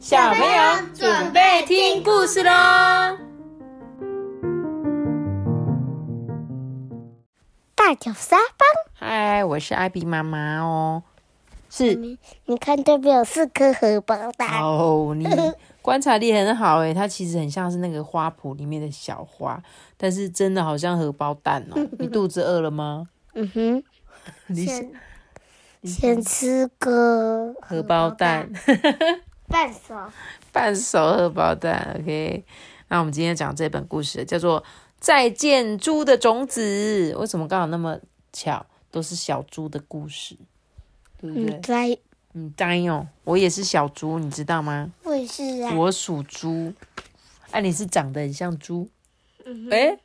小朋友准备听故事喽！大脚沙包，嗨，我是艾比妈妈哦。是你你看这边有四颗荷包蛋，哦，你 观察力很好诶，它其实很像是那个花圃里面的小花，但是真的好像荷包蛋哦。你肚子饿了吗？嗯哼，你先先吃个荷包蛋，半熟。半熟荷包蛋。OK，那我们今天讲这本故事叫做《再见猪的种子》。为什么刚好那么巧，都是小猪的故事，对不对？嗯，在嗯，当然哦，我也是小猪，你知道吗？我也是啊，我属猪，哎、你是长得很像猪，嗯哎、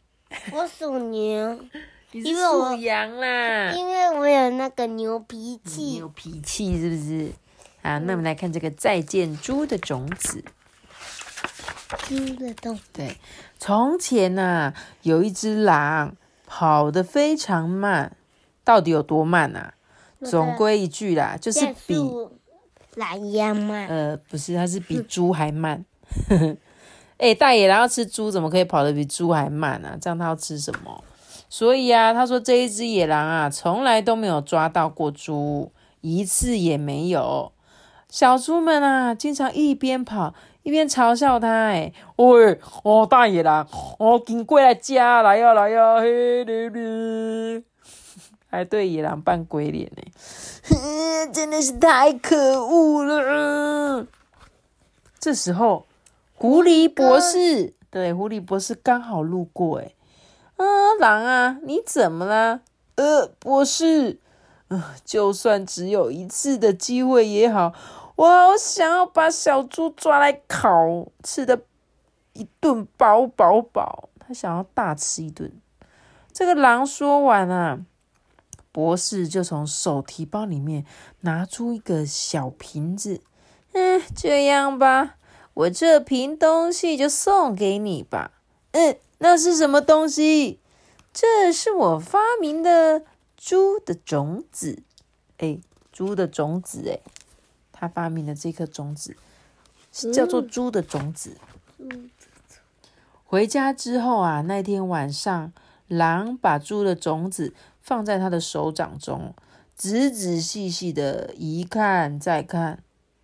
我属牛，因为我属羊啦，因为我有那个牛脾气牛。脾气是不是？好，那我们来看这个再见猪的种子。猪的洞，对，从前呐、有一只狼，跑得非常慢，到底有多慢啊？总归一句啦，就是比速懒一样慢。呃，不是，它是比猪还慢。哎、大野狼要吃猪，怎么可以跑得比猪还慢啊？这样它要吃什么？所以啊，他说这一只野狼啊，从来都没有抓到过猪，一次也没有。小猪们啊，经常一边跑一边嘲笑他、哎，喂，哦，大野狼，哦，紧过来家，来呀、来呀、还对野狼扮鬼脸呢、真的是太可恶了。这时候，狐狸博士，对，狐狸博士刚好路过，哎，啊，狼啊，你怎么啦？呃，博士，呃，就算只有一次的机会也好，我好想要把小猪抓来烤，吃的一顿饱饱饱。他想要大吃一顿。这个狼说完啊，博士就从手提包里面拿出一个小瓶子，嗯，这样吧，我这瓶东西就送给你吧。嗯，那是什么东西？这是我发明的猪的种子。哎，猪的种子，哎，他发明的这颗种子是叫做猪的种子。嗯回家之后啊，那天晚上，狼把猪的种子放在他的手掌中，仔仔细细的一看再看，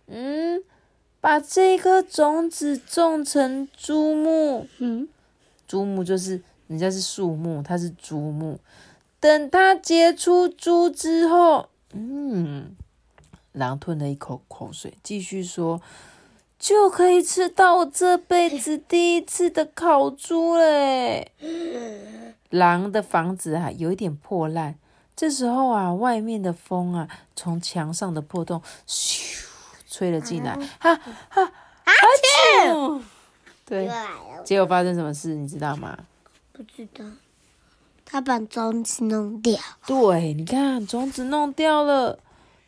嗯，把这颗种子种成猪木。嗯，珠木就是人家是树木，它是珠木。等它结出猪之后，嗯，狼吞了一口口水，继续说。就可以吃到我这辈子第一次的烤猪嘞！狼的房子啊，有一点破烂。这时候啊，外面的风啊，从墙上的破洞咻吹了进来，哈哈哈啾！对结果发生什么事，你知道吗？不知道。他把种子弄掉，对，你看种子弄掉了。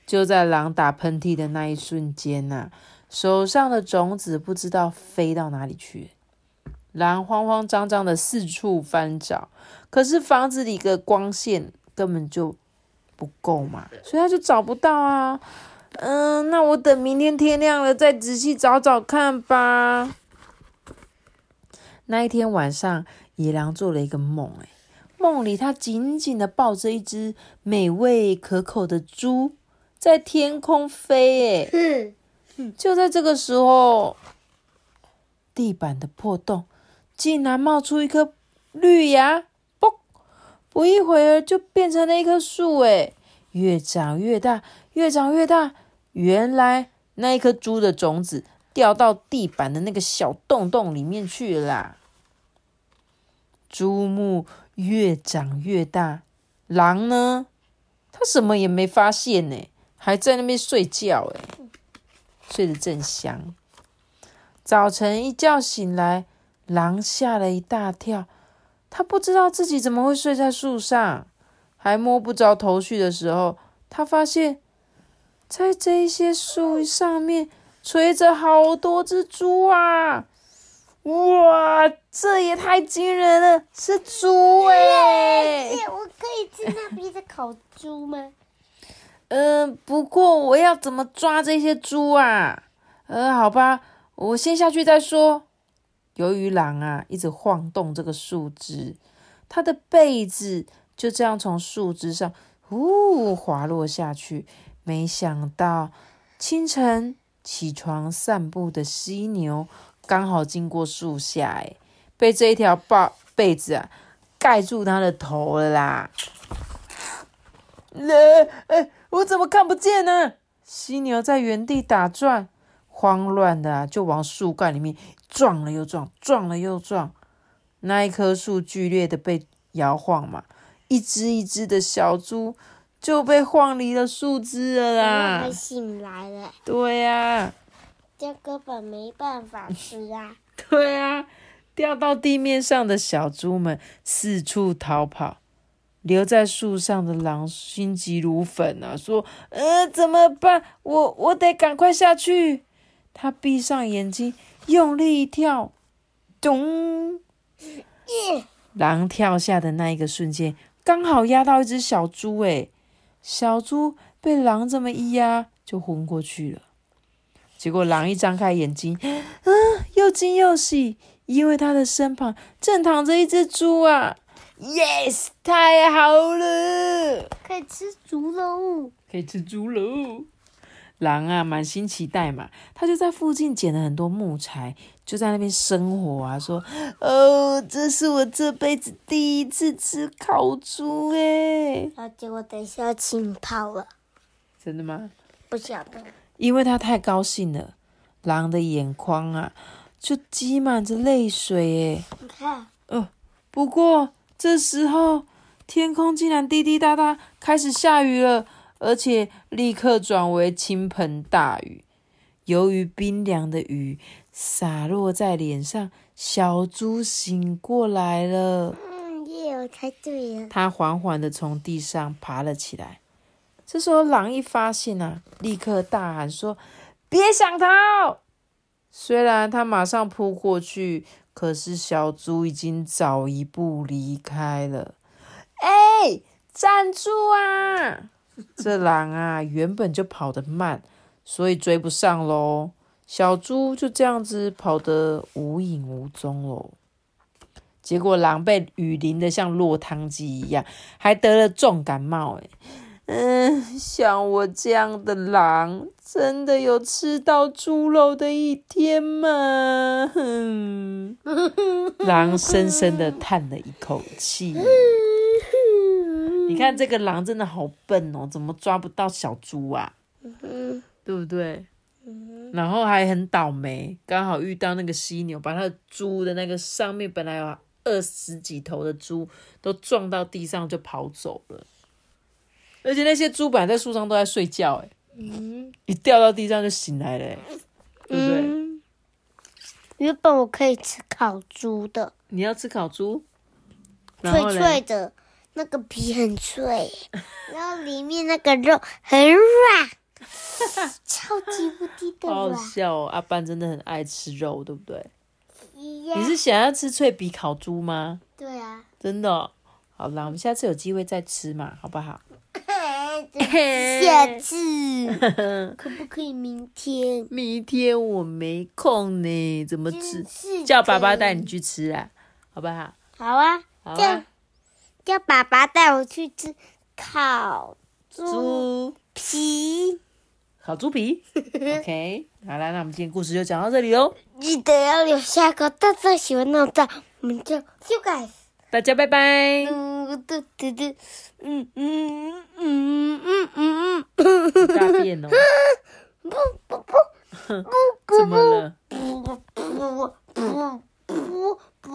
就在狼打喷嚏的那一瞬间呐、手上的种子不知道飞到哪里去。狼慌慌张张的四处翻找，可是房子里的光线根本就不够嘛，所以他就找不到啊。嗯，那我等明天天亮了再仔细找找看吧。那一天晚上，野狼做了一个梦、哎。梦里，他紧紧的抱着一只美味可口的猪，在天空飞。哎，哼，就在这个时候，地板的破洞竟然冒出一颗绿芽，嘣！不一会儿就变成了一棵树。哎，越长越大，越长越大。原来那一颗猪的种子掉到地板的那个小洞洞里面去了啦。珠木越长越大，狼呢？它什么也没发现呢，还在那边睡觉，哎，睡得正香。早晨一觉醒来，狼吓了一大跳，他不知道自己怎么会睡在树上，还摸不着头绪的时候，他发现，在这些树上面垂着好多只猪啊！哇，这也太惊人了，是猪哎、我可以吃那边的烤猪吗？嗯、不过我要怎么抓这些猪啊？呃，好吧，我先下去再说。由于狼啊一直晃动这个树枝，它的被子就这样从树枝上呜滑落下去。没想到清晨起床散步的犀牛刚好经过树下，哎，被这一条被被子啊盖住它的头了啦！呃，哎，我怎么看不见呢？犀牛在原地打转，慌乱的就往树干里面撞了又撞，撞了又撞。那一棵树剧烈的被摇晃嘛，一只一只的小猪就被晃离了树枝了啦。醒来了。对呀，这根本没办法吃啊。对啊，掉到地面上的小猪们四处逃跑。留在树上的狼心急如焚啊，说：“呃，怎么办？我我得赶快下去。”他闭上眼睛，用力一跳，咚！狼跳下的那一个瞬间，刚好压到一只小猪，诶小猪被狼这么一压，就昏过去了。结果狼一张开眼睛，嗯，又惊又喜，因为他的身旁正躺着一只猪啊！Yes，太好了，可以吃猪喽，可以吃猪喽。狼啊，满心期待嘛，他就在附近捡了很多木材，就在那边生火啊。说：“哦，这是我这辈子第一次吃烤猪哎。”然后结果等一下浸泡了，真的吗？不晓得，因为他太高兴了，狼的眼眶啊就积满着泪水哎。你看，哦，不过。这时候，天空竟然滴滴答答开始下雨了，而且立刻转为倾盆大雨。由于冰凉的雨洒落在脸上，小猪醒过来了。嗯，耶，我猜对了。它缓缓的从地上爬了起来。这时候，狼一发现啊，立刻大喊说：“别想逃！”虽然他马上扑过去。可是小猪已经早一步离开了。哎，站住啊！这狼啊，原本就跑得慢，所以追不上喽。小猪就这样子跑得无影无踪喽。结果狼被雨淋得像落汤鸡一样，还得了重感冒。哎。嗯，像我这样的狼，真的有吃到猪肉的一天吗？哼，狼深深的叹了一口气。你看这个狼真的好笨哦，怎么抓不到小猪啊？对不对？然后还很倒霉，刚好遇到那个犀牛，把它的猪的那个上面本来有二十几头的猪，都撞到地上就跑走了。而且那些猪本来在树上都在睡觉，哎，一掉到地上就醒来了，对不对？原本我可以吃烤猪的，你要吃烤猪，脆脆的，那个皮很脆，然后里面那个肉很软，超级无敌的软。好笑哦，阿班真的很爱吃肉，对不对？你是想要吃脆皮烤猪吗？对啊，真的。好啦，我们下次有机会再吃嘛，好不好？下次 可不可以明天？明天我没空呢，怎么吃？叫爸爸带你去吃啊，好不好？好啊，叫叫爸爸带我去吃烤猪皮，烤猪皮。OK，好了，那我们今天故事就讲到这里哦。记得要留下个大大喜欢的赞，我们就修改。大家拜拜。嗯嗯嗯嗯嗯嗯，大便了。不不不不不不不不不。